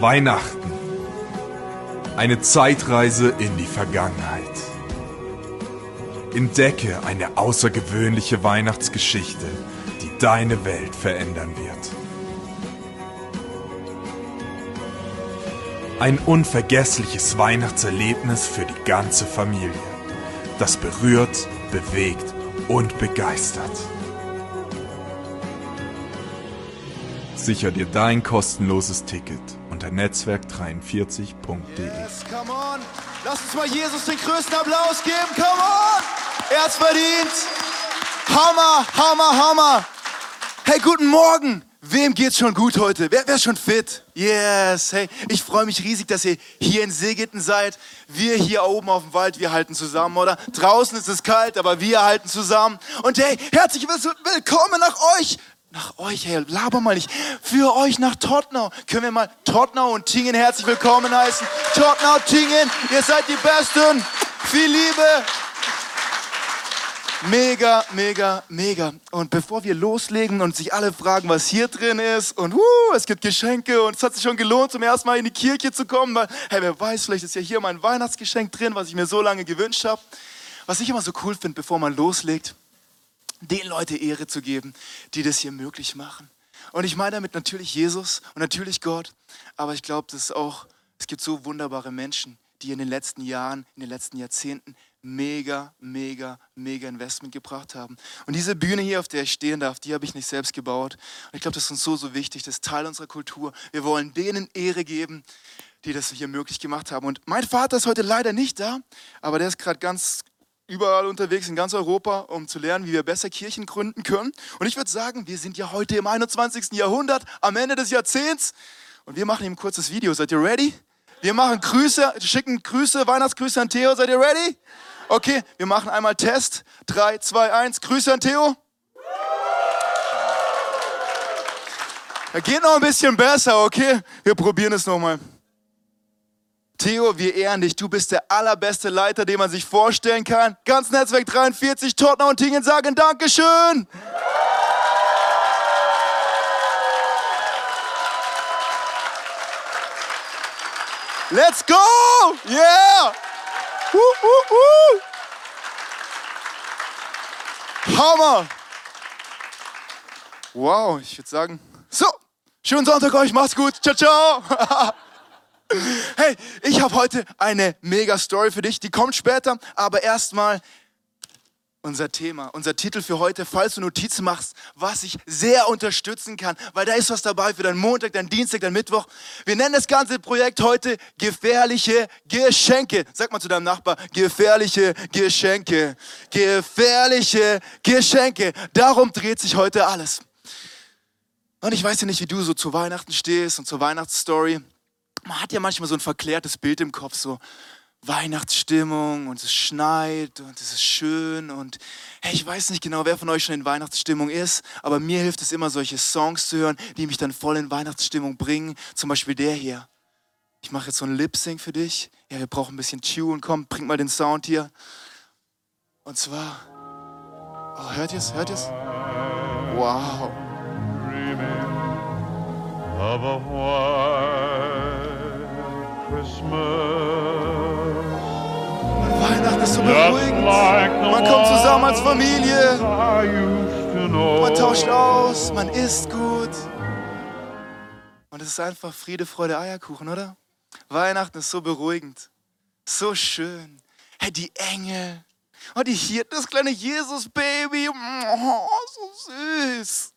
Weihnachten. Eine Zeitreise in die Vergangenheit. Entdecke eine außergewöhnliche Weihnachtsgeschichte, die deine Welt verändern wird. Ein unvergessliches Weihnachtserlebnis für die ganze Familie, das berührt, bewegt und begeistert. Sicher dir dein kostenloses Ticket unter netzwerk43.de. Yes, come on. Lass uns mal Jesus den größten Applaus geben. Come on. Er hat's verdient. Hammer, Hammer, Hammer. Hey, guten Morgen. Wem geht's schon gut heute? Wer, wer ist schon fit? Yes, hey, ich freue mich riesig, dass ihr hier in Segeten seid. Wir hier oben auf dem Wald, wir halten zusammen, oder? Draußen ist es kalt, aber wir halten zusammen. Und hey, herzlich willkommen nach euch nach euch, hey, laber mal nicht. Für euch nach Tottenau. Können wir mal Tottenau und Tingen herzlich willkommen heißen. Tottenau, Tingen, ihr seid die Besten. Viel Liebe. Mega, mega, mega. Und bevor wir loslegen und sich alle fragen, was hier drin ist und uh, es gibt Geschenke und es hat sich schon gelohnt, zum ersten Mal in die Kirche zu kommen, weil, hey, wer weiß, vielleicht ist ja hier mein Weihnachtsgeschenk drin, was ich mir so lange gewünscht habe. Was ich immer so cool finde, bevor man loslegt, den Leute Ehre zu geben, die das hier möglich machen. Und ich meine damit natürlich Jesus und natürlich Gott, aber ich glaube, dass auch, es gibt so wunderbare Menschen, die in den letzten Jahren, in den letzten Jahrzehnten mega, mega, mega Investment gebracht haben. Und diese Bühne hier, auf der ich stehen darf, die habe ich nicht selbst gebaut. Und ich glaube, das ist uns so, so wichtig, das ist Teil unserer Kultur. Wir wollen denen Ehre geben, die das hier möglich gemacht haben. Und mein Vater ist heute leider nicht da, aber der ist gerade ganz überall unterwegs in ganz Europa, um zu lernen, wie wir besser Kirchen gründen können. Und ich würde sagen, wir sind ja heute im 21. Jahrhundert, am Ende des Jahrzehnts. Und wir machen ihm ein kurzes Video. Seid ihr ready? Wir machen Grüße, schicken Grüße, Weihnachtsgrüße an Theo. Seid ihr ready? Okay, wir machen einmal Test. 3, 2, 1. Grüße an Theo. Er geht noch ein bisschen besser, okay? Wir probieren es nochmal. Theo, wir ehren dich. Du bist der allerbeste Leiter, den man sich vorstellen kann. Ganz Netzwerk 43, Tottenham und Tingen sagen Dankeschön. Let's go! Yeah! Uh, uh, uh. Hammer! Wow, ich würde sagen, so, schönen Sonntag euch, macht's gut, ciao, ciao! Hey, ich habe heute eine mega Story für dich, die kommt später, aber erstmal unser Thema, unser Titel für heute, falls du Notizen machst, was ich sehr unterstützen kann, weil da ist was dabei für deinen Montag, deinen Dienstag, deinen Mittwoch. Wir nennen das ganze Projekt heute gefährliche Geschenke. Sag mal zu deinem Nachbar, gefährliche Geschenke. Gefährliche Geschenke. Darum dreht sich heute alles. Und ich weiß ja nicht, wie du so zu Weihnachten stehst und zur Weihnachtsstory man hat ja manchmal so ein verklärtes Bild im Kopf, so Weihnachtsstimmung und es schneit und es ist schön und hey, ich weiß nicht genau, wer von euch schon in Weihnachtsstimmung ist, aber mir hilft es immer, solche Songs zu hören, die mich dann voll in Weihnachtsstimmung bringen. Zum Beispiel der hier. Ich mache jetzt so ein Lip-Sync für dich. Ja, wir brauchen ein bisschen Tune. Komm, bring mal den Sound hier. Und zwar, oh, hört ihr es? Hört ihr es? Wow. Of a Weihnachten ist so beruhigend. Man kommt zusammen als Familie. Man tauscht aus, man isst gut. Und es ist einfach Friede, Freude, Eierkuchen, oder? Weihnachten ist so beruhigend. So schön. Hey, die Engel. Oh, die hier, das kleine Jesus-Baby. Oh, so süß.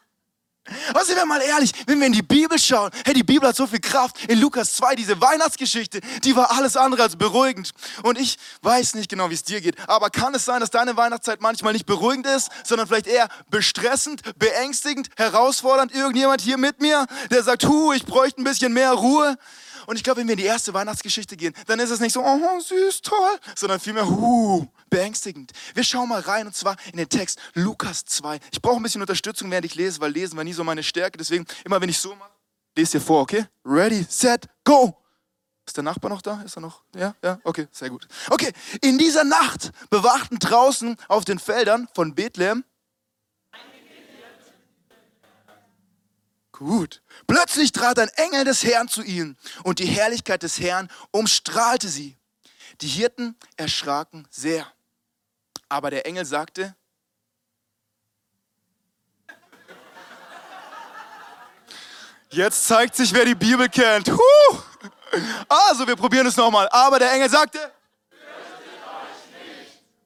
Aber sind wir mal ehrlich, wenn wir in die Bibel schauen, hey, die Bibel hat so viel Kraft. In Lukas 2, diese Weihnachtsgeschichte, die war alles andere als beruhigend. Und ich weiß nicht genau, wie es dir geht, aber kann es sein, dass deine Weihnachtszeit manchmal nicht beruhigend ist, sondern vielleicht eher bestressend, beängstigend, herausfordernd? Irgendjemand hier mit mir, der sagt, hu, ich bräuchte ein bisschen mehr Ruhe. Und ich glaube, wenn wir in die erste Weihnachtsgeschichte gehen, dann ist es nicht so, oh, süß, toll, sondern vielmehr, huh, beängstigend. Wir schauen mal rein und zwar in den Text Lukas 2. Ich brauche ein bisschen Unterstützung, während ich lese, weil lesen war nie so meine Stärke. Deswegen, immer wenn ich so mache, lese dir vor, okay? Ready, set, go! Ist der Nachbar noch da? Ist er noch? Ja, ja, okay, sehr gut. Okay, in dieser Nacht bewachten draußen auf den Feldern von Bethlehem Gut. Plötzlich trat ein Engel des Herrn zu ihnen und die Herrlichkeit des Herrn umstrahlte sie. Die Hirten erschraken sehr. Aber der Engel sagte, Jetzt zeigt sich, wer die Bibel kennt. Huh! Also, wir probieren es nochmal. Aber der Engel sagte,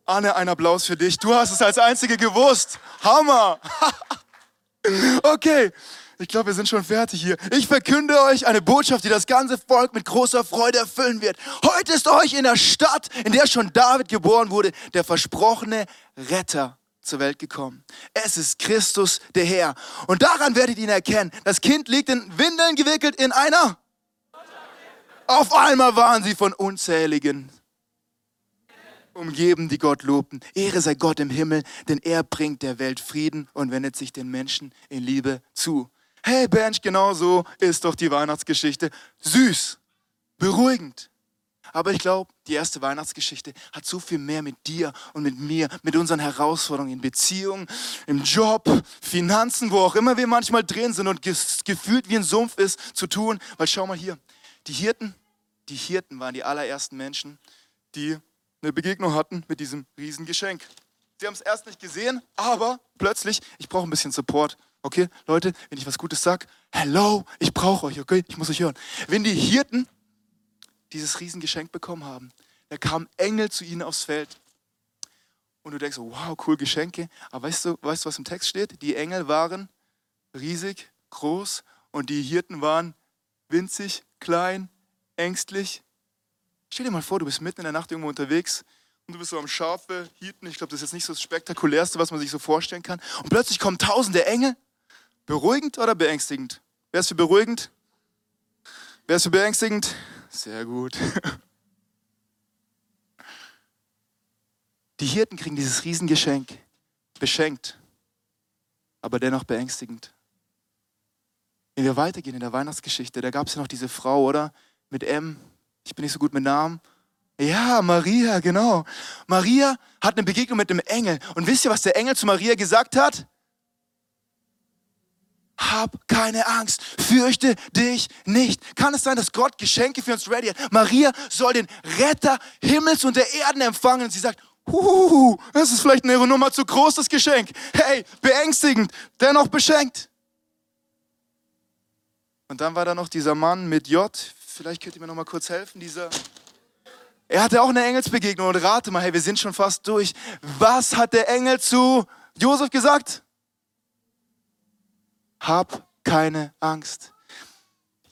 Anne, ein Applaus für dich. Du hast es als Einzige gewusst. Hammer. okay, ich glaube, wir sind schon fertig hier. Ich verkünde euch eine Botschaft, die das ganze Volk mit großer Freude erfüllen wird. Heute ist euch in der Stadt, in der schon David geboren wurde, der versprochene Retter zur Welt gekommen. Es ist Christus, der Herr. Und daran werdet ihr ihn erkennen. Das Kind liegt in Windeln gewickelt in einer. Auf einmal waren sie von unzähligen umgeben, die Gott lobten. Ehre sei Gott im Himmel, denn er bringt der Welt Frieden und wendet sich den Menschen in Liebe zu. Hey Bench, genau so ist doch die Weihnachtsgeschichte. Süß, beruhigend. Aber ich glaube, die erste Weihnachtsgeschichte hat so viel mehr mit dir und mit mir, mit unseren Herausforderungen in Beziehungen, im Job, Finanzen, wo auch immer wir manchmal drin sind und gefühlt wie ein Sumpf ist, zu tun. Weil schau mal hier, die Hirten, die Hirten waren die allerersten Menschen, die eine Begegnung hatten mit diesem Riesengeschenk. Sie haben es erst nicht gesehen, aber plötzlich, ich brauche ein bisschen Support. Okay, Leute, wenn ich was Gutes sage, hello, ich brauche euch, okay, ich muss euch hören. Wenn die Hirten dieses Riesengeschenk bekommen haben, da kamen Engel zu ihnen aufs Feld. Und du denkst, wow, cool, Geschenke. Aber weißt du, weißt du, was im Text steht? Die Engel waren riesig, groß und die Hirten waren winzig, klein, ängstlich Stell dir mal vor, du bist mitten in der Nacht irgendwo unterwegs und du bist so am Schafe hieten. Ich glaube, das ist jetzt nicht so das Spektakulärste, was man sich so vorstellen kann. Und plötzlich kommen tausende Engel. Beruhigend oder beängstigend? Wer ist für beruhigend? Wer ist für beängstigend? Sehr gut. Die Hirten kriegen dieses Riesengeschenk. Beschenkt, aber dennoch beängstigend. Wenn wir weitergehen in der Weihnachtsgeschichte, da gab es ja noch diese Frau, oder? Mit M, ich bin nicht so gut mit Namen. Ja, Maria, genau. Maria hat eine Begegnung mit dem Engel. Und wisst ihr, was der Engel zu Maria gesagt hat? Hab keine Angst, fürchte dich nicht. Kann es sein, dass Gott Geschenke für uns ready hat? Maria soll den Retter Himmels und der Erden empfangen. Und sie sagt, Huhuhu, das ist vielleicht eine Nummer zu groß, das Geschenk. Hey, beängstigend, dennoch beschenkt. Und dann war da noch dieser Mann mit J, vielleicht könnt ihr mir noch mal kurz helfen, dieser er hatte auch eine Engelsbegegnung und rate mal, hey, wir sind schon fast durch. Was hat der Engel zu Josef gesagt? Hab keine Angst.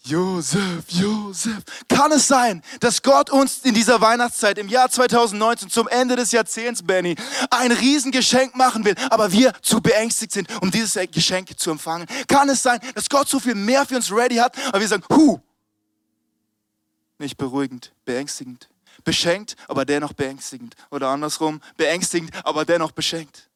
Josef, Josef. Kann es sein, dass Gott uns in dieser Weihnachtszeit im Jahr 2019 zum Ende des Jahrzehnts, Benny, ein Riesengeschenk machen will, aber wir zu beängstigt sind, um dieses Geschenk zu empfangen? Kann es sein, dass Gott so viel mehr für uns ready hat, aber wir sagen, hu, nicht beruhigend, beängstigend. Beschenkt, aber dennoch beängstigend. Oder andersrum, beängstigend, aber dennoch beschenkt.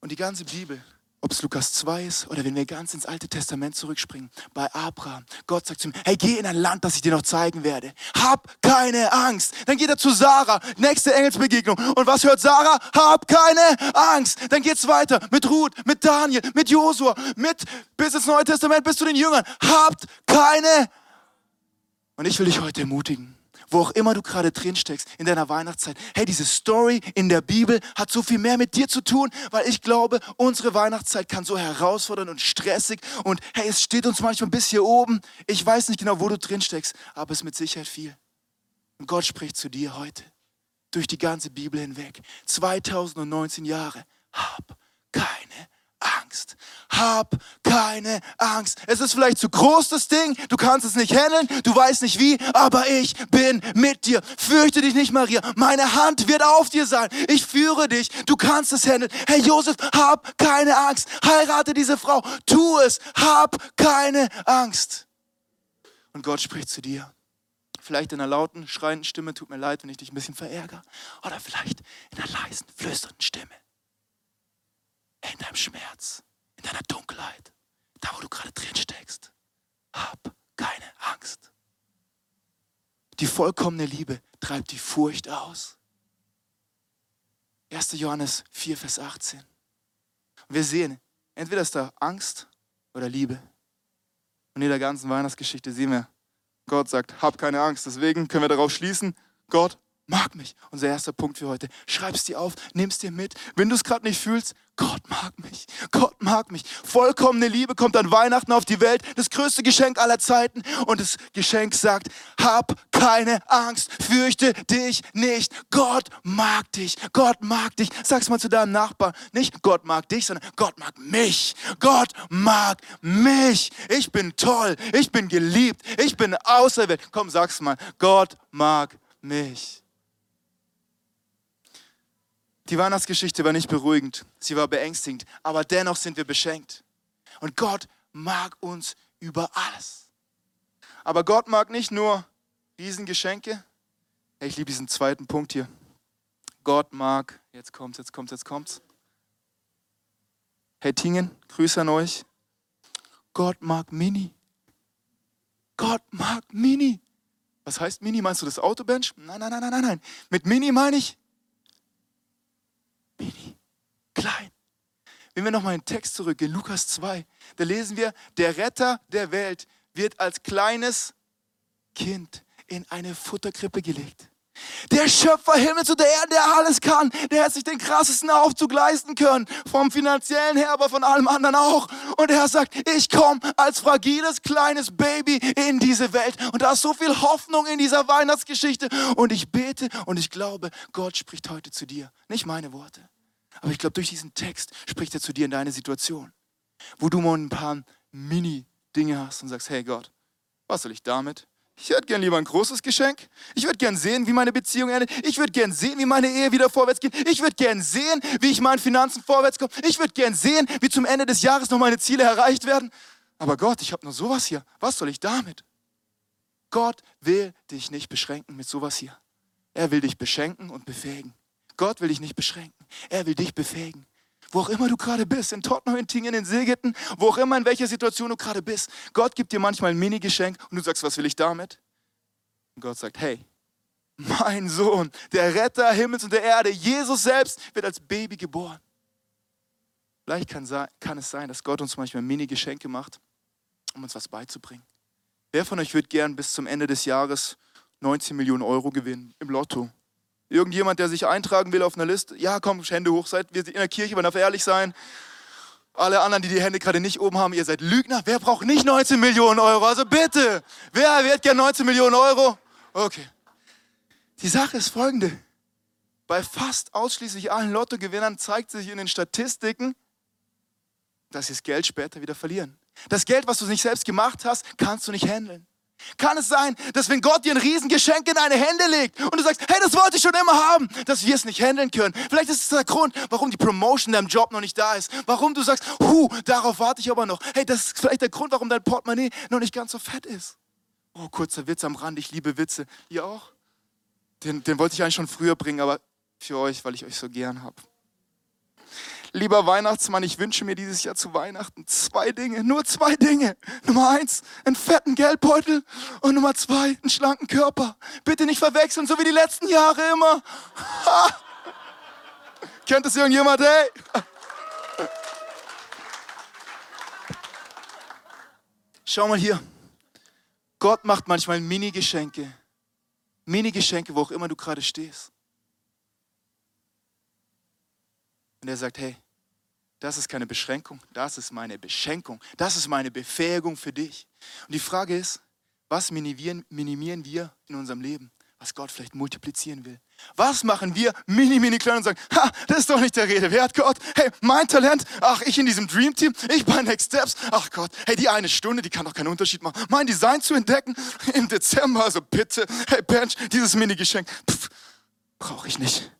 Und die ganze Bibel, ob es Lukas 2 ist oder wenn wir ganz ins Alte Testament zurückspringen, bei Abraham, Gott sagt zu ihm, hey, geh in ein Land, das ich dir noch zeigen werde. Hab keine Angst. Dann geht er zu Sarah, nächste Engelsbegegnung. Und was hört Sarah? Hab keine Angst. Dann geht's weiter mit Ruth, mit Daniel, mit Josua, mit bis ins Neue Testament, bis zu den Jüngern. Habt keine Angst. Und ich will dich heute ermutigen, wo auch immer du gerade drin steckst in deiner Weihnachtszeit. Hey, diese Story in der Bibel hat so viel mehr mit dir zu tun, weil ich glaube, unsere Weihnachtszeit kann so herausfordernd und stressig und hey, es steht uns manchmal bis hier oben. Ich weiß nicht genau, wo du drin steckst, aber es ist mit Sicherheit viel. Und Gott spricht zu dir heute durch die ganze Bibel hinweg. 2019 Jahre. Hab keine Angst. Es ist vielleicht zu groß, das Ding. Du kannst es nicht handeln. Du weißt nicht wie. Aber ich bin mit dir. Fürchte dich nicht, Maria. Meine Hand wird auf dir sein. Ich führe dich. Du kannst es handeln. Herr Josef, hab keine Angst. Heirate diese Frau. Tu es. Hab keine Angst. Und Gott spricht zu dir. Vielleicht in einer lauten, schreienden Stimme. Tut mir leid, wenn ich dich ein bisschen verärgere. Oder vielleicht in einer leisen, flüsternden Stimme in deinem Schmerz, in deiner Dunkelheit, da wo du gerade drin steckst. Hab keine Angst. Die vollkommene Liebe treibt die Furcht aus. 1. Johannes 4, Vers 18. Und wir sehen, entweder ist da Angst oder Liebe. Und in der ganzen Weihnachtsgeschichte sehen wir, Gott sagt, hab keine Angst. Deswegen können wir darauf schließen, Gott mag mich. Unser erster Punkt für heute. Schreib's dir auf, nimm's dir mit. Wenn du es gerade nicht fühlst, Gott mag mich. Gott mag mich. Vollkommene Liebe kommt an Weihnachten auf die Welt. Das größte Geschenk aller Zeiten. Und das Geschenk sagt, hab keine Angst, fürchte dich nicht. Gott mag dich. Gott mag dich. Sag's mal zu deinem Nachbarn. Nicht Gott mag dich, sondern Gott mag mich. Gott mag mich. Ich bin toll. Ich bin geliebt. Ich bin auserwählt. Komm, sag's mal. Gott mag mich. Die Weihnachtsgeschichte war nicht beruhigend, sie war beängstigend, aber dennoch sind wir beschenkt. Und Gott mag uns über alles. Aber Gott mag nicht nur Riesengeschenke. Ich liebe diesen zweiten Punkt hier. Gott mag, jetzt kommt's, jetzt kommt's, jetzt kommt's. Hey Tingen, Grüße an euch. Gott mag Mini. Gott mag Mini. Was heißt Mini? Meinst du das Autobench? Nein, nein, nein, nein, nein. Mit Mini meine ich mini, klein. Wenn wir nochmal in den Text zurückgehen, Lukas 2, da lesen wir, der Retter der Welt wird als kleines Kind in eine Futterkrippe gelegt. Der Schöpfer Himmels und der Erde, der alles kann, der hat sich den krassesten Aufzug leisten können, vom finanziellen her, aber von allem anderen auch. Und er sagt, ich komme als fragiles kleines Baby in diese Welt. Und da ist so viel Hoffnung in dieser Weihnachtsgeschichte. Und ich bete und ich glaube, Gott spricht heute zu dir. Nicht meine Worte. Aber ich glaube, durch diesen Text spricht er zu dir in deine Situation, wo du mal ein paar Mini-Dinge hast und sagst, hey Gott, was soll ich damit? Ich hätte gern lieber ein großes Geschenk. Ich würde gern sehen, wie meine Beziehung endet. Ich würde gern sehen, wie meine Ehe wieder vorwärts geht. Ich würde gern sehen, wie ich meinen Finanzen vorwärts komme. Ich würde gern sehen, wie zum Ende des Jahres noch meine Ziele erreicht werden. Aber Gott, ich habe nur sowas hier. Was soll ich damit? Gott will dich nicht beschränken mit sowas hier. Er will dich beschenken und befähigen. Gott will dich nicht beschränken. Er will dich befähigen. Wo auch immer du gerade bist, in Tottenham, in Tingen, in Segeten, wo auch immer, in welcher Situation du gerade bist. Gott gibt dir manchmal ein Mini-Geschenk und du sagst, was will ich damit? Und Gott sagt, hey, mein Sohn, der Retter Himmels und der Erde, Jesus selbst wird als Baby geboren. Vielleicht kann, kann es sein, dass Gott uns manchmal Mini-Geschenke macht, um uns was beizubringen. Wer von euch wird gern bis zum Ende des Jahres 19 Millionen Euro gewinnen im Lotto? Irgendjemand, der sich eintragen will auf einer Liste? Ja, komm, Hände hoch, seid wir in der Kirche, man darf ehrlich sein. Alle anderen, die die Hände gerade nicht oben haben, ihr seid Lügner. Wer braucht nicht 19 Millionen Euro? Also bitte, wer wird gern 19 Millionen Euro? Okay. Die Sache ist folgende. Bei fast ausschließlich allen Lottogewinnern zeigt sich in den Statistiken, dass sie das Geld später wieder verlieren. Das Geld, was du nicht selbst gemacht hast, kannst du nicht handeln. Kann es sein, dass wenn Gott dir ein Riesengeschenk in deine Hände legt und du sagst, hey, das wollte ich schon immer haben, dass wir es nicht handeln können. Vielleicht ist es der Grund, warum die Promotion in deinem Job noch nicht da ist. Warum du sagst, hu, darauf warte ich aber noch. Hey, das ist vielleicht der Grund, warum dein Portemonnaie noch nicht ganz so fett ist. Oh, kurzer Witz am Rand, ich liebe Witze. Ihr auch? Den, den wollte ich eigentlich schon früher bringen, aber für euch, weil ich euch so gern habe. Lieber Weihnachtsmann, ich wünsche mir dieses Jahr zu Weihnachten zwei Dinge, nur zwei Dinge. Nummer eins, einen fetten Geldbeutel und Nummer zwei, einen schlanken Körper. Bitte nicht verwechseln, so wie die letzten Jahre immer. Ha! Kennt das irgendjemand, hey? Schau mal hier. Gott macht manchmal Mini-Geschenke. Mini-Geschenke, wo auch immer du gerade stehst. Und er sagt, hey, das ist keine Beschränkung, das ist meine Beschenkung, das ist meine Befähigung für dich. Und die Frage ist, was minimieren, minimieren wir in unserem Leben, was Gott vielleicht multiplizieren will? Was machen wir mini, mini klein und sagen, ha, das ist doch nicht der Rede wert, Gott. Hey, mein Talent, ach, ich in diesem Dream Team, ich bei Next Steps, ach Gott, hey, die eine Stunde, die kann doch keinen Unterschied machen. Mein Design zu entdecken im Dezember, also bitte, hey, Bench, dieses Mini-Geschenk, brauche ich nicht.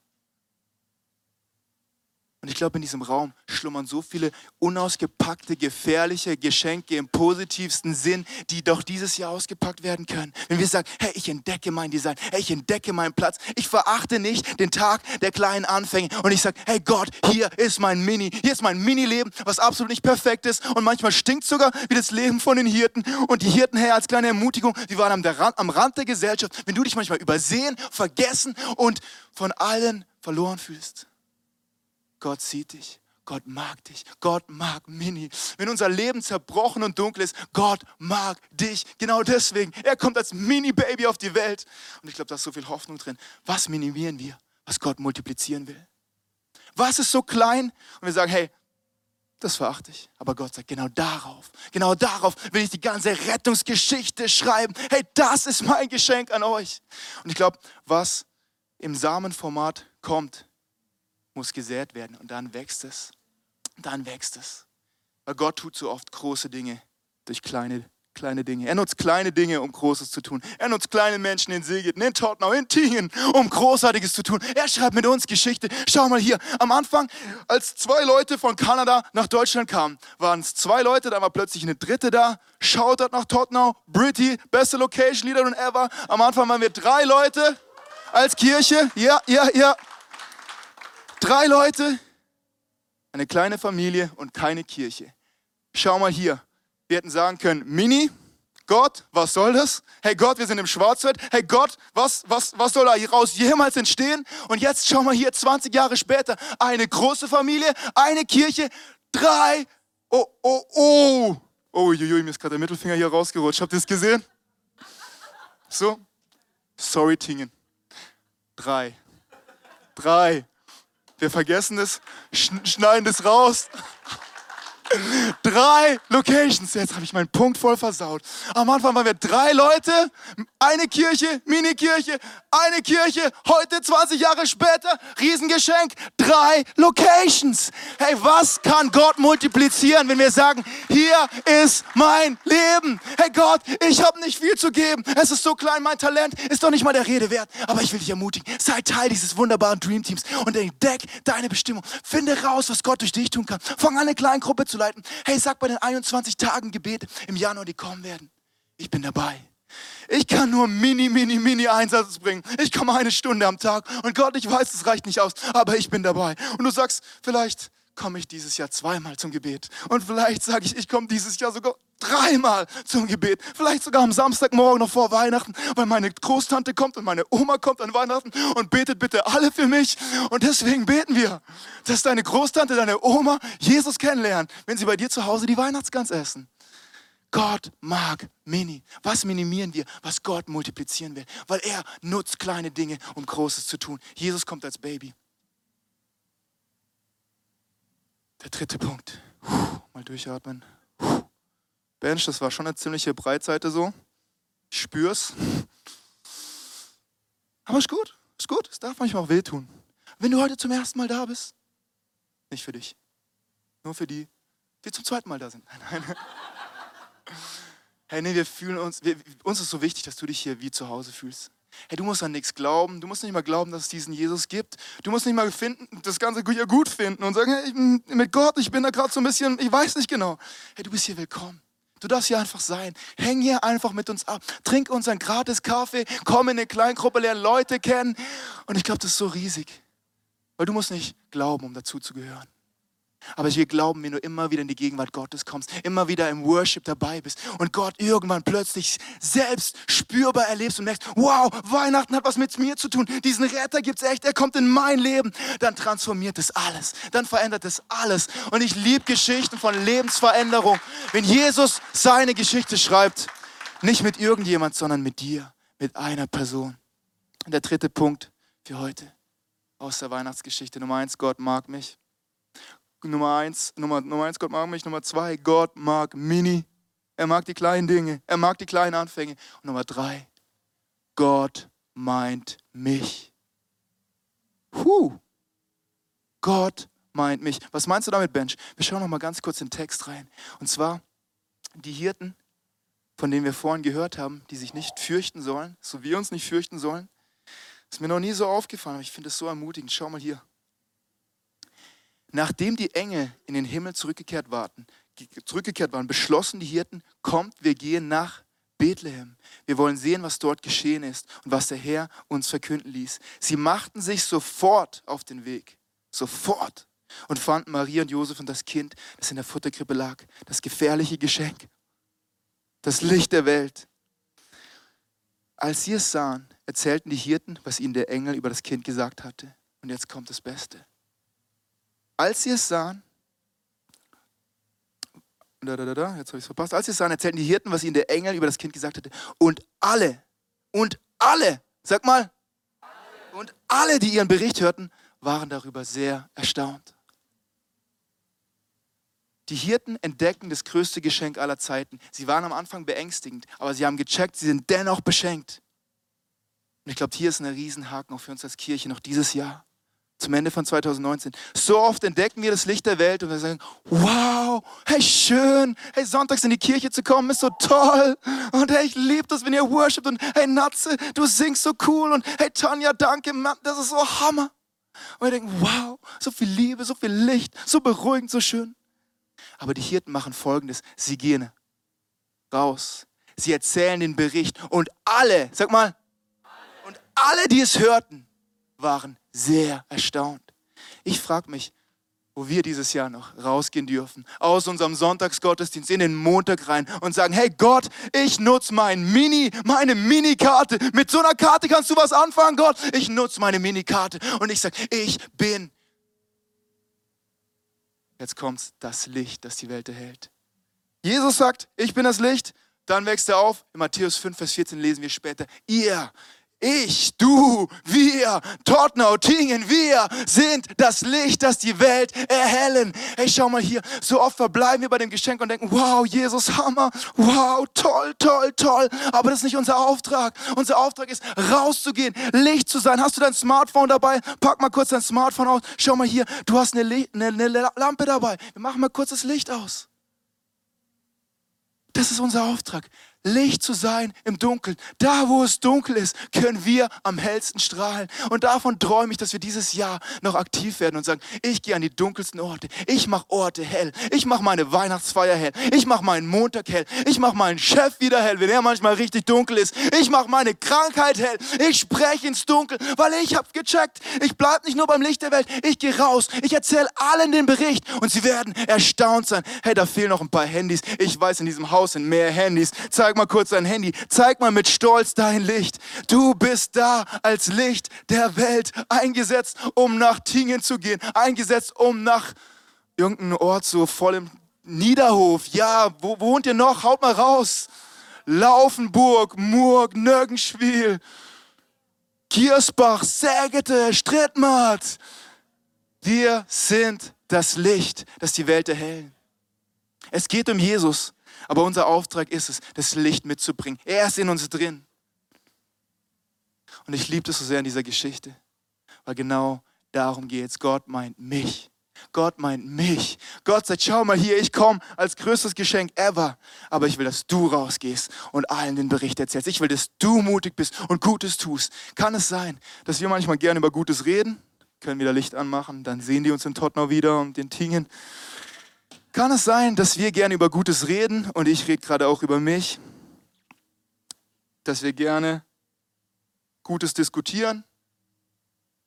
Und ich glaube, in diesem Raum schlummern so viele unausgepackte, gefährliche Geschenke im positivsten Sinn, die doch dieses Jahr ausgepackt werden können. Wenn wir sagen, hey, ich entdecke mein Design, hey, ich entdecke meinen Platz, ich verachte nicht den Tag der kleinen Anfänge und ich sage, hey Gott, hier ist mein Mini, hier ist mein Mini-Leben, was absolut nicht perfekt ist und manchmal stinkt sogar wie das Leben von den Hirten und die Hirten, hey, als kleine Ermutigung, die waren am Rand, am Rand der Gesellschaft. Wenn du dich manchmal übersehen, vergessen und von allen verloren fühlst Gott sieht dich. Gott mag dich. Gott mag Mini. Wenn unser Leben zerbrochen und dunkel ist, Gott mag dich. Genau deswegen. Er kommt als Mini-Baby auf die Welt. Und ich glaube, da ist so viel Hoffnung drin. Was minimieren wir, was Gott multiplizieren will? Was ist so klein? Und wir sagen, hey, das verachte ich. Aber Gott sagt, genau darauf, genau darauf will ich die ganze Rettungsgeschichte schreiben. Hey, das ist mein Geschenk an euch. Und ich glaube, was im Samenformat kommt, muss gesät werden und dann wächst es. Dann wächst es. Weil Gott tut so oft große Dinge durch kleine kleine Dinge. Er nutzt kleine Dinge, um Großes zu tun. Er nutzt kleine Menschen in Segeten, in Tottenau, in Tingen, um Großartiges zu tun. Er schreibt mit uns Geschichte. Schau mal hier, am Anfang, als zwei Leute von Kanada nach Deutschland kamen, waren es zwei Leute, dann war plötzlich eine dritte da. Shoutout nach Tottenau, Britty, beste Location, Leader und ever. Am Anfang waren wir drei Leute als Kirche. Ja, ja, ja. Drei Leute, eine kleine Familie und keine Kirche. Schau mal hier, wir hätten sagen können, Mini, Gott, was soll das? Hey Gott, wir sind im Schwarzwald. Hey Gott, was, was, was soll da hieraus jemals entstehen? Und jetzt schau mal hier, 20 Jahre später, eine große Familie, eine Kirche, drei, oh, oh, oh. Oh, jui, mir ist gerade der Mittelfinger hier rausgerutscht. Habt ihr es gesehen? So, sorry, Tingen. Drei. Drei. Wir vergessen es, schneiden es raus. Drei Locations. Jetzt habe ich meinen Punkt voll versaut. Am Anfang waren wir drei Leute, eine Kirche, Mini-Kirche, eine Kirche. Heute, 20 Jahre später, Riesengeschenk, drei Locations. Hey, was kann Gott multiplizieren, wenn wir sagen, hier ist mein Leben. Hey Gott, ich habe nicht viel zu geben. Es ist so klein, mein Talent ist doch nicht mal der Rede wert. Aber ich will dich ermutigen, sei Teil dieses wunderbaren Dream Teams und entdeck deine Bestimmung. Finde raus, was Gott durch dich tun kann. Fang an, eine kleine Gruppe zu leiten. Hey, sag bei den 21 Tagen Gebet im Januar, die kommen werden. Ich bin dabei. Ich kann nur mini, mini, mini Einsatz bringen. Ich komme eine Stunde am Tag und Gott, ich weiß, es reicht nicht aus, aber ich bin dabei. Und du sagst, vielleicht komme ich dieses Jahr zweimal zum Gebet. Und vielleicht sage ich, ich komme dieses Jahr sogar dreimal zum Gebet. Vielleicht sogar am Samstagmorgen noch vor Weihnachten, weil meine Großtante kommt und meine Oma kommt an Weihnachten und betet bitte alle für mich. Und deswegen beten wir, dass deine Großtante, deine Oma Jesus kennenlernen, wenn sie bei dir zu Hause die Weihnachtsgans essen. Gott mag Mini. Was minimieren wir, was Gott multiplizieren will? Weil er nutzt kleine Dinge, um Großes zu tun. Jesus kommt als Baby. Der dritte Punkt. Puh, mal durchatmen. Puh. Bench, das war schon eine ziemliche Breitseite so. Ich spür's. Aber ist gut, ist gut. Es darf manchmal auch wehtun. Wenn du heute zum ersten Mal da bist, nicht für dich. Nur für die, die zum zweiten Mal da sind. Nein, nein. Hey, nee, wir fühlen uns, wir, uns ist so wichtig, dass du dich hier wie zu Hause fühlst. Hey, du musst an nichts glauben. Du musst nicht mal glauben, dass es diesen Jesus gibt. Du musst nicht mal finden, das Ganze hier gut finden und sagen, hey, bin mit Gott, ich bin da gerade so ein bisschen, ich weiß nicht genau. Hey, du bist hier willkommen. Du darfst hier einfach sein. Häng hier einfach mit uns ab. Trink unseren gratis Kaffee. Komm in eine Kleingruppe, lerne Leute kennen. Und ich glaube, das ist so riesig. Weil du musst nicht glauben, um dazu zu gehören. Aber wir glauben, wenn du immer wieder in die Gegenwart Gottes kommst, immer wieder im Worship dabei bist und Gott irgendwann plötzlich selbst spürbar erlebst und merkst, wow, Weihnachten hat was mit mir zu tun, diesen Retter gibt es echt, er kommt in mein Leben, dann transformiert es alles, dann verändert es alles. Und ich liebe Geschichten von Lebensveränderung. Wenn Jesus seine Geschichte schreibt, nicht mit irgendjemand, sondern mit dir, mit einer Person. Und der dritte Punkt für heute aus der Weihnachtsgeschichte. Nummer eins, Gott mag mich. Nummer eins, Nummer, Nummer eins, Gott mag mich. Nummer zwei, Gott mag Mini. Er mag die kleinen Dinge. Er mag die kleinen Anfänge. Und Nummer drei, Gott meint mich. Huh. Gott meint mich. Was meinst du damit, Bench? Wir schauen noch mal ganz kurz in den Text rein. Und zwar die Hirten, von denen wir vorhin gehört haben, die sich nicht fürchten sollen, so wir uns nicht fürchten sollen. ist mir noch nie so aufgefallen, aber ich finde es so ermutigend. Schau mal hier. Nachdem die Engel in den Himmel zurückgekehrt, warten, zurückgekehrt waren, beschlossen die Hirten, kommt, wir gehen nach Bethlehem. Wir wollen sehen, was dort geschehen ist und was der Herr uns verkünden ließ. Sie machten sich sofort auf den Weg, sofort, und fanden Maria und Josef und das Kind, das in der Futterkrippe lag, das gefährliche Geschenk, das Licht der Welt. Als sie es sahen, erzählten die Hirten, was ihnen der Engel über das Kind gesagt hatte. Und jetzt kommt das Beste. Als sie es sahen, da, da, da, da, jetzt habe ich es verpasst. Als sie es sahen, erzählten die Hirten, was ihnen der Engel über das Kind gesagt hatte. Und alle, und alle, sag mal, und alle, die ihren Bericht hörten, waren darüber sehr erstaunt. Die Hirten entdecken das größte Geschenk aller Zeiten. Sie waren am Anfang beängstigend, aber sie haben gecheckt, sie sind dennoch beschenkt. Und ich glaube, hier ist ein Riesenhaken auch für uns als Kirche noch dieses Jahr, zum Ende von 2019. So oft entdecken wir das Licht der Welt und wir sagen, wow, hey schön, hey sonntags in die Kirche zu kommen ist so toll und hey ich liebe das, wenn ihr worshipt und hey Natze, du singst so cool und hey Tanja, danke, Mann, das ist so Hammer. Und wir denken, wow, so viel Liebe, so viel Licht, so beruhigend, so schön. Aber die Hirten machen Folgendes, sie gehen raus, sie erzählen den Bericht und alle, sag mal, und alle, die es hörten, waren sehr erstaunt. Ich frage mich, wo wir dieses Jahr noch rausgehen dürfen, aus unserem Sonntagsgottesdienst in den Montag rein und sagen, hey Gott, ich nutze mein Mini, meine Minikarte. Mit so einer Karte kannst du was anfangen, Gott. Ich nutze meine Minikarte und ich sage, ich bin. Jetzt kommt das Licht, das die Welt erhält. Jesus sagt, ich bin das Licht. Dann wächst er auf. In Matthäus 5, Vers 14 lesen wir später, ihr ich, du, wir, Tottenau, Tingen, wir sind das Licht, das die Welt erhellen. Hey, schau mal hier, so oft verbleiben wir bei dem Geschenk und denken, wow, Jesus, Hammer, wow, toll, toll, toll. Aber das ist nicht unser Auftrag. Unser Auftrag ist, rauszugehen, Licht zu sein. Hast du dein Smartphone dabei? Pack mal kurz dein Smartphone aus. Schau mal hier, du hast eine, eine, eine Lampe dabei. Wir machen mal kurz das Licht aus. Das ist unser Auftrag. Licht zu sein im Dunkeln. Da, wo es dunkel ist, können wir am hellsten strahlen. Und davon träume ich, dass wir dieses Jahr noch aktiv werden und sagen, ich gehe an die dunkelsten Orte. Ich mache Orte hell. Ich mache meine Weihnachtsfeier hell. Ich mache meinen Montag hell. Ich mache meinen Chef wieder hell, wenn er manchmal richtig dunkel ist. Ich mache meine Krankheit hell. Ich spreche ins Dunkel, weil ich habe gecheckt. Ich bleibe nicht nur beim Licht der Welt. Ich gehe raus. Ich erzähle allen den Bericht und sie werden erstaunt sein. Hey, da fehlen noch ein paar Handys. Ich weiß, in diesem Haus sind mehr Handys. Zeig zeig mal kurz dein Handy, zeig mal mit Stolz dein Licht. Du bist da als Licht der Welt eingesetzt, um nach Tingen zu gehen, eingesetzt, um nach irgendeinem Ort so voll im Niederhof. Ja, wo wohnt ihr noch? Haut mal raus. Laufenburg, Murg, Nörgenschwil, Giersbach, Sägete, Strittmatt. Wir sind das Licht, das die Welt erhält. Es geht um Jesus. Aber unser Auftrag ist es, das Licht mitzubringen. Er ist in uns drin. Und ich liebe das so sehr in dieser Geschichte, weil genau darum geht es. Gott meint mich. Gott meint mich. Gott sagt, schau mal hier, ich komme als größtes Geschenk ever. Aber ich will, dass du rausgehst und allen den Bericht erzählst. Ich will, dass du mutig bist und Gutes tust. Kann es sein, dass wir manchmal gerne über Gutes reden? Können wieder Licht anmachen, dann sehen die uns in Tottenau wieder und den Tingen. Kann es sein, dass wir gerne über Gutes reden und ich rede gerade auch über mich, dass wir gerne Gutes diskutieren,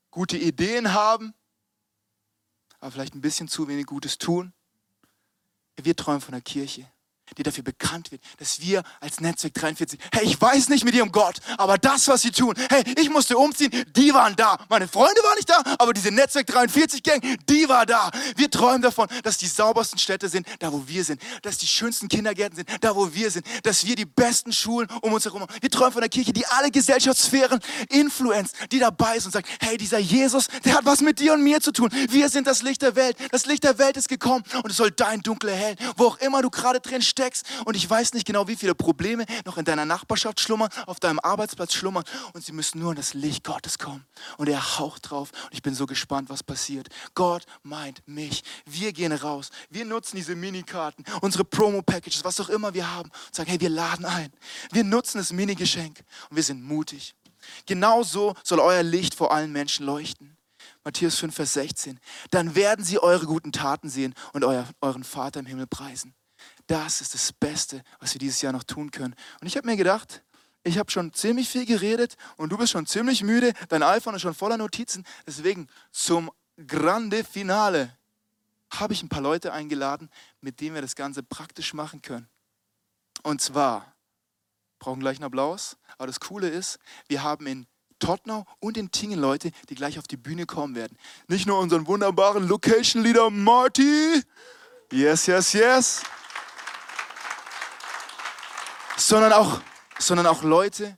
gute Ideen haben, aber vielleicht ein bisschen zu wenig Gutes tun? Wir träumen von der Kirche die dafür bekannt wird, dass wir als Netzwerk 43, hey, ich weiß nicht mit ihrem Gott, aber das, was sie tun, hey, ich musste umziehen, die waren da. Meine Freunde waren nicht da, aber diese Netzwerk 43 Gang, die war da. Wir träumen davon, dass die saubersten Städte sind, da wo wir sind, dass die schönsten Kindergärten sind, da wo wir sind, dass wir die besten Schulen um uns herum haben. Wir träumen von einer Kirche, die alle Gesellschaftssphären influenzt, die dabei ist und sagt, hey, dieser Jesus, der hat was mit dir und mir zu tun. Wir sind das Licht der Welt. Das Licht der Welt ist gekommen und es soll dein Dunkel erhellen, wo auch immer du gerade drin stehst steckst und ich weiß nicht genau, wie viele Probleme noch in deiner Nachbarschaft schlummern, auf deinem Arbeitsplatz schlummern und sie müssen nur in das Licht Gottes kommen und er haucht drauf und ich bin so gespannt, was passiert. Gott meint mich. Wir gehen raus, wir nutzen diese Minikarten, unsere Promo-Packages, was auch immer wir haben und sagen, hey, wir laden ein. Wir nutzen das Mini-Geschenk und wir sind mutig. Genauso soll euer Licht vor allen Menschen leuchten. Matthäus 5, Vers 16. Dann werden sie eure guten Taten sehen und euer, euren Vater im Himmel preisen das ist das Beste, was wir dieses Jahr noch tun können. Und ich habe mir gedacht, ich habe schon ziemlich viel geredet und du bist schon ziemlich müde, dein iPhone ist schon voller Notizen. Deswegen zum Grande Finale habe ich ein paar Leute eingeladen, mit denen wir das Ganze praktisch machen können. Und zwar, brauchen gleich einen Applaus, aber das Coole ist, wir haben in Tottenau und in Tingen Leute, die gleich auf die Bühne kommen werden. Nicht nur unseren wunderbaren Location Leader Marty, yes, yes, yes, sondern auch, sondern auch Leute,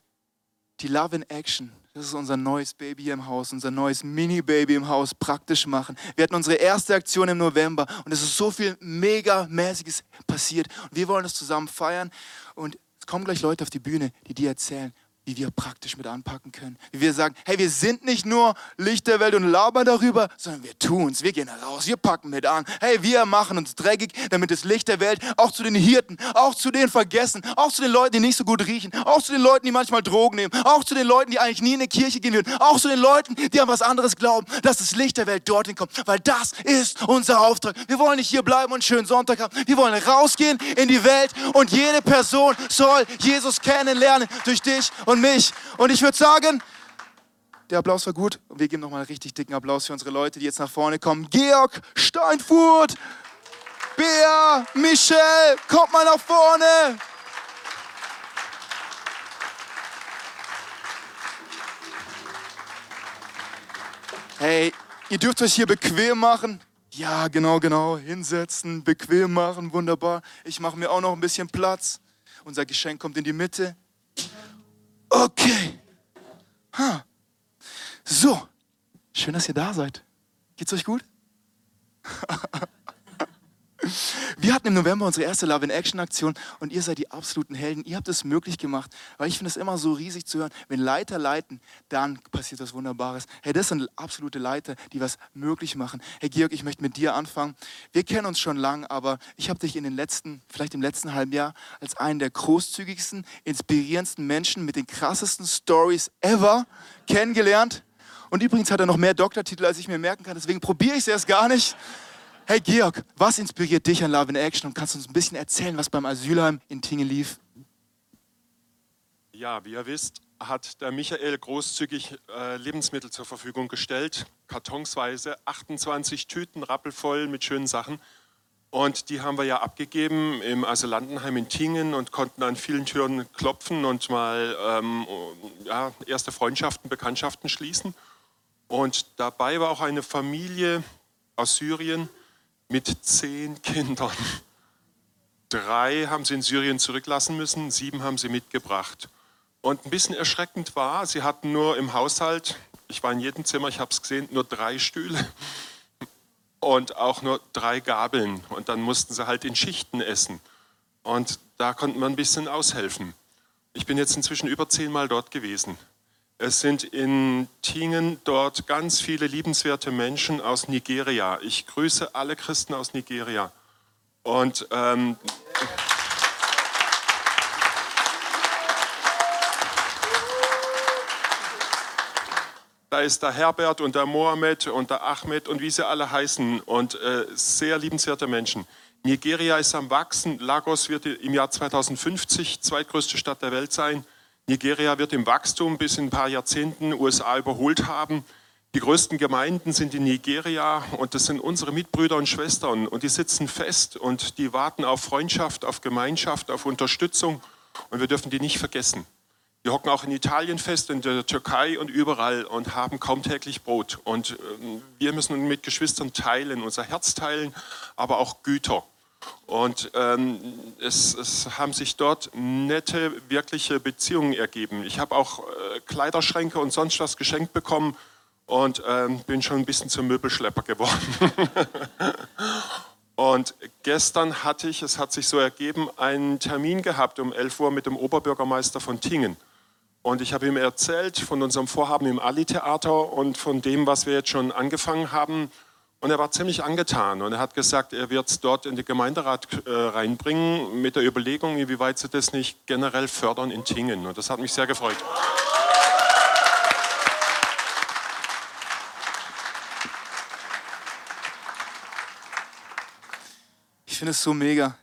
die Love in Action das ist unser neues Baby hier im Haus, unser neues Mini-Baby im Haus praktisch machen. Wir hatten unsere erste Aktion im November und es ist so viel Megamäßiges passiert. Und wir wollen das zusammen feiern. Und es kommen gleich Leute auf die Bühne, die dir erzählen, wie wir praktisch mit anpacken können. Wie wir sagen, hey, wir sind nicht nur Licht der Welt und labern darüber, sondern wir tun es. Wir gehen raus, wir packen mit an. Hey, wir machen uns dreckig, damit das Licht der Welt auch zu den Hirten, auch zu den Vergessen, auch zu den Leuten, die nicht so gut riechen, auch zu den Leuten, die manchmal Drogen nehmen, auch zu den Leuten, die eigentlich nie in eine Kirche gehen würden, auch zu den Leuten, die an was anderes glauben, dass das Licht der Welt dorthin kommt, weil das ist unser Auftrag. Wir wollen nicht hier bleiben und einen schönen Sonntag haben. Wir wollen rausgehen in die Welt und jede Person soll Jesus kennenlernen durch dich und und mich. Und ich würde sagen, der Applaus war gut. Und wir geben nochmal einen richtig dicken Applaus für unsere Leute, die jetzt nach vorne kommen. Georg Steinfurt, Bea, Michelle, kommt mal nach vorne. Hey, ihr dürft euch hier bequem machen. Ja, genau, genau. Hinsetzen, bequem machen, wunderbar. Ich mache mir auch noch ein bisschen Platz. Unser Geschenk kommt in die Mitte. Okay. Ha. So. Schön, dass ihr da seid. Geht's euch gut? Wir hatten im November unsere erste Love in Action Aktion und ihr seid die absoluten Helden. Ihr habt es möglich gemacht, weil ich finde es immer so riesig zu hören, wenn Leiter leiten, dann passiert was Wunderbares. Hey, das sind absolute Leiter, die was möglich machen. Hey Georg, ich möchte mit dir anfangen. Wir kennen uns schon lang, aber ich habe dich in den letzten, vielleicht im letzten halben Jahr als einen der großzügigsten, inspirierendsten Menschen mit den krassesten Stories ever kennengelernt. Und übrigens hat er noch mehr Doktortitel, als ich mir merken kann. Deswegen probiere ich es erst gar nicht. Hey Georg, was inspiriert dich an Love in Action und kannst du uns ein bisschen erzählen, was beim Asylheim in Tingen lief? Ja, wie ihr wisst, hat der Michael großzügig äh, Lebensmittel zur Verfügung gestellt, kartonsweise, 28 Tüten rappelvoll mit schönen Sachen. Und die haben wir ja abgegeben im Asylantenheim in Tingen und konnten an vielen Türen klopfen und mal ähm, ja, erste Freundschaften, Bekanntschaften schließen. Und dabei war auch eine Familie aus Syrien, mit zehn Kindern. Drei haben sie in Syrien zurücklassen müssen, sieben haben sie mitgebracht. Und ein bisschen erschreckend war, sie hatten nur im Haushalt, ich war in jedem Zimmer, ich habe es gesehen, nur drei Stühle und auch nur drei Gabeln. Und dann mussten sie halt in Schichten essen. Und da konnten wir ein bisschen aushelfen. Ich bin jetzt inzwischen über zehnmal dort gewesen. Es sind in Tingen dort ganz viele liebenswerte Menschen aus Nigeria. Ich grüße alle Christen aus Nigeria. Und ähm, da ist der Herbert und der Mohammed und der Ahmed und wie sie alle heißen und äh, sehr liebenswerte Menschen. Nigeria ist am Wachsen. Lagos wird im Jahr 2050 zweitgrößte Stadt der Welt sein. Nigeria wird im Wachstum bis in ein paar Jahrzehnten USA überholt haben. Die größten Gemeinden sind in Nigeria und das sind unsere Mitbrüder und Schwestern und die sitzen fest und die warten auf Freundschaft, auf Gemeinschaft, auf Unterstützung und wir dürfen die nicht vergessen. Die hocken auch in Italien fest, in der Türkei und überall und haben kaum täglich Brot. Und ähm, wir müssen mit Geschwistern teilen, unser Herz teilen, aber auch Güter. Und ähm, es, es, haben sich dort nette, wirkliche Beziehungen ergeben. Ich habe auch äh, Kleiderschränke und sonst was geschenkt bekommen und ähm, bin schon ein bisschen zum Möbelschlepper geworden. und gestern hatte ich, es hat sich so ergeben, einen Termin gehabt um 11 Uhr mit dem Oberbürgermeister von Tingen. Und ich habe ihm erzählt von unserem Vorhaben im Ali-Theater und von dem, was wir jetzt schon angefangen haben. Und er war ziemlich angetan und er hat gesagt, er wird es dort in den Gemeinderat äh, reinbringen mit der Überlegung, inwieweit sie das nicht generell fördern in Tingen. Und das hat mich sehr gefreut. Ich finde es so mega.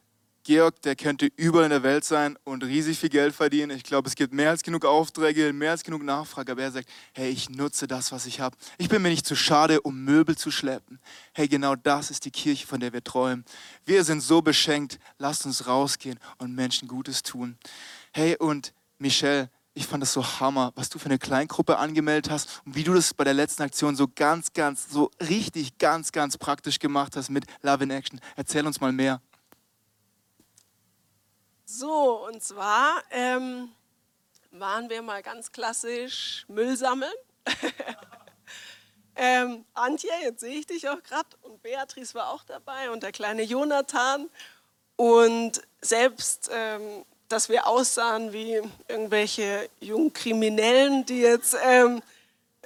Georg, der könnte überall in der Welt sein und riesig viel Geld verdienen. Ich glaube, es gibt mehr als genug Aufträge, mehr als genug Nachfrage. Aber er sagt, hey, ich nutze das, was ich habe. Ich bin mir nicht zu schade, um Möbel zu schleppen. Hey, genau das ist die Kirche, von der wir träumen. Wir sind so beschenkt. Lasst uns rausgehen und Menschen Gutes tun. Hey, und Michelle, ich fand das so hammer, was du für eine Kleingruppe angemeldet hast und wie du das bei der letzten Aktion so ganz, ganz, so richtig, ganz, ganz praktisch gemacht hast mit Love in Action. Erzähl uns mal mehr. So, und zwar ähm, waren wir mal ganz klassisch Müll sammeln. ähm, Antje, jetzt sehe ich dich auch gerade, und Beatrice war auch dabei und der kleine Jonathan. Und selbst, ähm, dass wir aussahen wie irgendwelche jungen Kriminellen, die jetzt ähm,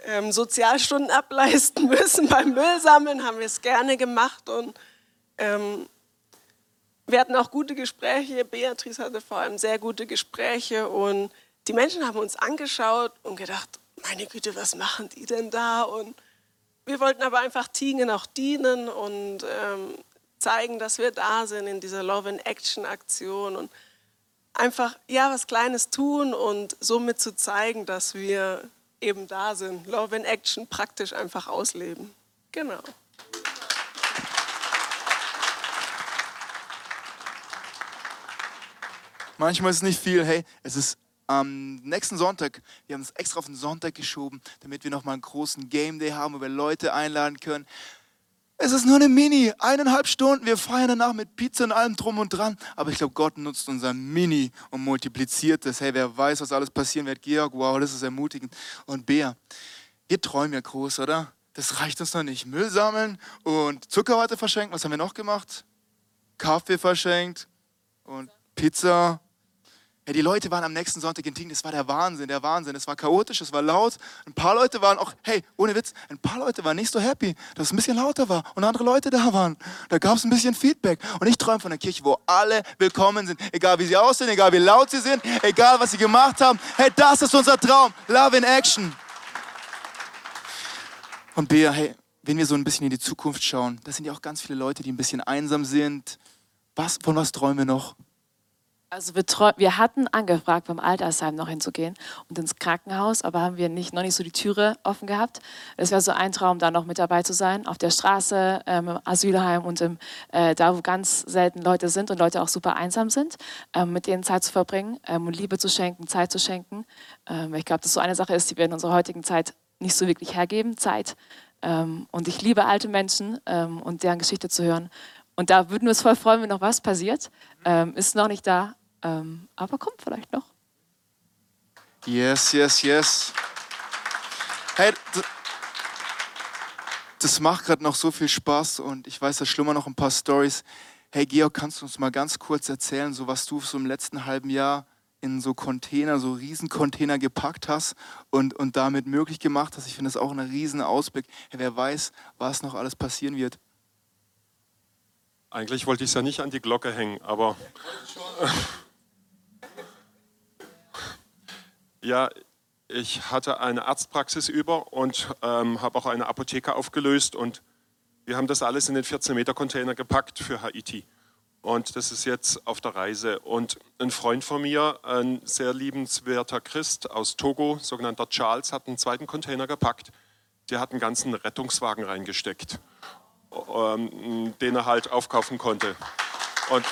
ähm, Sozialstunden ableisten müssen beim Müllsammeln, haben wir es gerne gemacht und ähm, wir hatten auch gute Gespräche. Beatrice hatte vor allem sehr gute Gespräche und die Menschen haben uns angeschaut und gedacht, meine Güte, was machen die denn da? Und wir wollten aber einfach Tingen auch dienen und ähm, zeigen, dass wir da sind in dieser Love in Action Aktion und einfach ja was Kleines tun und somit zu zeigen, dass wir eben da sind. Love in Action praktisch einfach ausleben. Genau. Manchmal ist es nicht viel. Hey, es ist am nächsten Sonntag. Wir haben es extra auf den Sonntag geschoben, damit wir nochmal einen großen Game Day haben, wo wir Leute einladen können. Es ist nur eine Mini, eineinhalb Stunden. Wir feiern danach mit Pizza und allem drum und dran. Aber ich glaube, Gott nutzt unser Mini und multipliziert es. Hey, wer weiß, was alles passieren wird. Georg, wow, das ist ermutigend. Und Bea, wir träumen ja groß, oder? Das reicht uns noch nicht. Müll sammeln und Zuckerwatte verschenken. Was haben wir noch gemacht? Kaffee verschenkt und Pizza ja, die Leute waren am nächsten Sonntag in Ting, das war der Wahnsinn, der Wahnsinn. Es war chaotisch, es war laut. Ein paar Leute waren auch, hey, ohne Witz, ein paar Leute waren nicht so happy, dass es ein bisschen lauter war und andere Leute da waren. Da gab es ein bisschen Feedback. Und ich träume von einer Kirche, wo alle willkommen sind, egal wie sie aussehen, egal wie laut sie sind, egal was sie gemacht haben. Hey, das ist unser Traum. Love in Action. Und Bea, hey, wenn wir so ein bisschen in die Zukunft schauen, da sind ja auch ganz viele Leute, die ein bisschen einsam sind. Was, von was träumen wir noch? Also wir, wir, hatten angefragt, beim Altersheim noch hinzugehen und ins Krankenhaus, aber haben wir nicht, noch nicht so die Türe offen gehabt. Es wäre so ein Traum, da noch mit dabei zu sein, auf der Straße, ähm, im Asylheim und im, äh, da, wo ganz selten Leute sind und Leute auch super einsam sind, ähm, mit denen Zeit zu verbringen ähm, und Liebe zu schenken, Zeit zu schenken. Ähm, ich glaube, das so eine Sache ist, die wir in unserer heutigen Zeit nicht so wirklich hergeben, Zeit. Ähm, und ich liebe alte Menschen ähm, und deren Geschichte zu hören. Und da würden wir uns voll freuen, wenn noch was passiert. ist noch nicht da, ähm, aber kommt vielleicht noch. Yes, yes, yes. Hey, das macht gerade noch so viel Spaß und ich weiß, da schlummern noch ein paar Stories. Hey Georg, kannst du uns mal ganz kurz erzählen, so was du so im letzten halben Jahr in so Container, so Riesencontainer gepackt hast und, und damit möglich gemacht hast? Ich finde das auch ein riesen Ausblick. Hey, wer weiß, was noch alles passieren wird. Eigentlich wollte ich es ja nicht an die Glocke hängen, aber Ja, ich hatte eine Arztpraxis über und ähm, habe auch eine Apotheke aufgelöst und wir haben das alles in den 14-Meter-Container gepackt für Haiti. Und das ist jetzt auf der Reise. Und ein Freund von mir, ein sehr liebenswerter Christ aus Togo, sogenannter Charles, hat einen zweiten Container gepackt. Der hat einen ganzen Rettungswagen reingesteckt, ähm, den er halt aufkaufen konnte. Und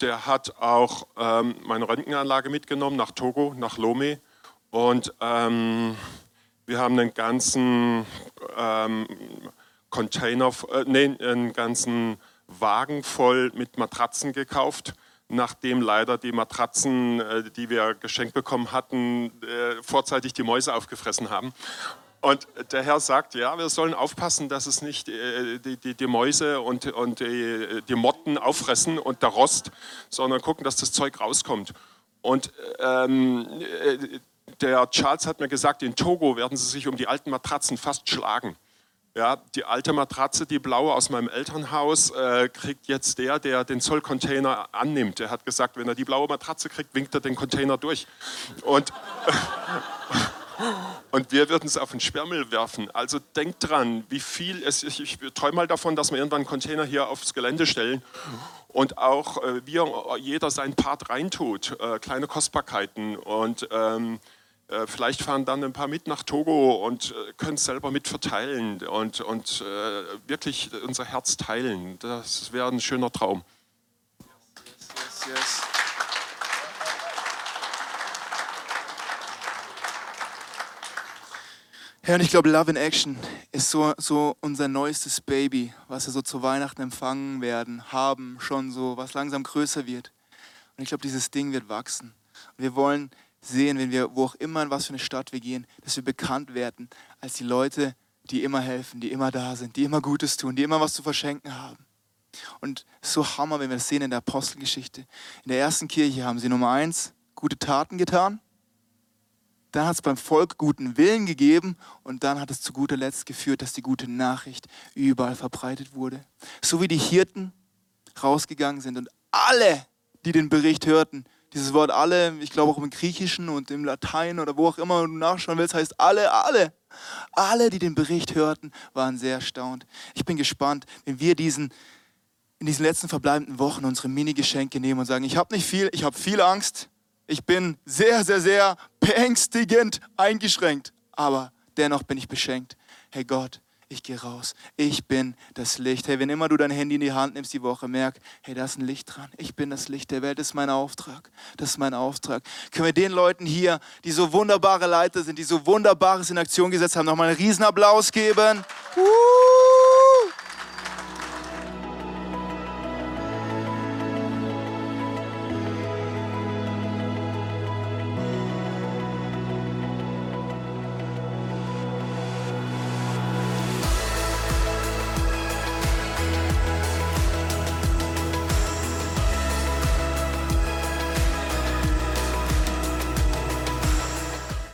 der hat auch ähm, meine Röntgenanlage mitgenommen nach Togo, nach Lomé. Und ähm, wir haben einen ganzen ähm, Container, äh, nee, einen ganzen Wagen voll mit Matratzen gekauft, nachdem leider die Matratzen, äh, die wir geschenkt bekommen hatten, äh, vorzeitig die Mäuse aufgefressen haben. Und der Herr sagt, ja, wir sollen aufpassen, dass es nicht äh, die, die, die, Mäuse und, und die, die, Motten auffressen und der Rost, sondern gucken, dass das Zeug rauskommt. Und ähm, äh, der Charles hat mir gesagt, in Togo werden sie sich um die alten Matratzen fast schlagen. Ja, die alte Matratze, die blaue aus meinem Elternhaus, äh, kriegt jetzt der, der den Zollcontainer annimmt. Er hat gesagt, wenn er die blaue Matratze kriegt, winkt er den Container durch. Und Und wir würden es auf den Sperrmüll werfen. Also denkt dran, wie viel es ist. Ich träume mal davon, dass wir irgendwann einen Container hier aufs Gelände stellen und auch äh, wir, jeder seinen Part reintut, äh, kleine Kostbarkeiten. Und ähm, äh, vielleicht fahren dann ein paar mit nach Togo und äh, können es selber mit verteilen und, und äh, wirklich unser Herz teilen. Das wäre ein schöner Traum. Yes, yes, yes. Ja, und ich glaube, Love in Action ist so, so unser neuestes Baby, was wir so zu Weihnachten empfangen werden, haben, schon so, was langsam größer wird. Und ich glaube, dieses Ding wird wachsen. Und wir wollen sehen, wenn wir, wo auch immer, in was für eine Stadt wir gehen, dass wir bekannt werden als die Leute, die immer helfen, die immer da sind, die immer Gutes tun, die immer was zu verschenken haben. Und so Hammer, wenn wir das sehen in der Apostelgeschichte. In der ersten Kirche haben sie Nummer eins gute Taten getan. Dann hat es beim Volk guten Willen gegeben und dann hat es zu guter Letzt geführt, dass die gute Nachricht überall verbreitet wurde. So wie die Hirten rausgegangen sind und alle, die den Bericht hörten, dieses Wort alle, ich glaube auch im Griechischen und im Latein oder wo auch immer du nachschauen willst, heißt alle, alle. Alle, die den Bericht hörten, waren sehr erstaunt. Ich bin gespannt, wenn wir diesen in diesen letzten verbleibenden Wochen unsere Mini-Geschenke nehmen und sagen, ich habe nicht viel, ich habe viel Angst, ich bin sehr, sehr, sehr beängstigend eingeschränkt, aber dennoch bin ich beschenkt. Hey Gott, ich gehe raus. Ich bin das Licht. Hey, wenn immer du dein Handy in die Hand nimmst die Woche, merk, hey, da ist ein Licht dran. Ich bin das Licht der Welt. Das ist mein Auftrag. Das ist mein Auftrag. Können wir den Leuten hier, die so wunderbare Leiter sind, die so Wunderbares in Aktion gesetzt haben, nochmal einen Riesenapplaus geben? Uh!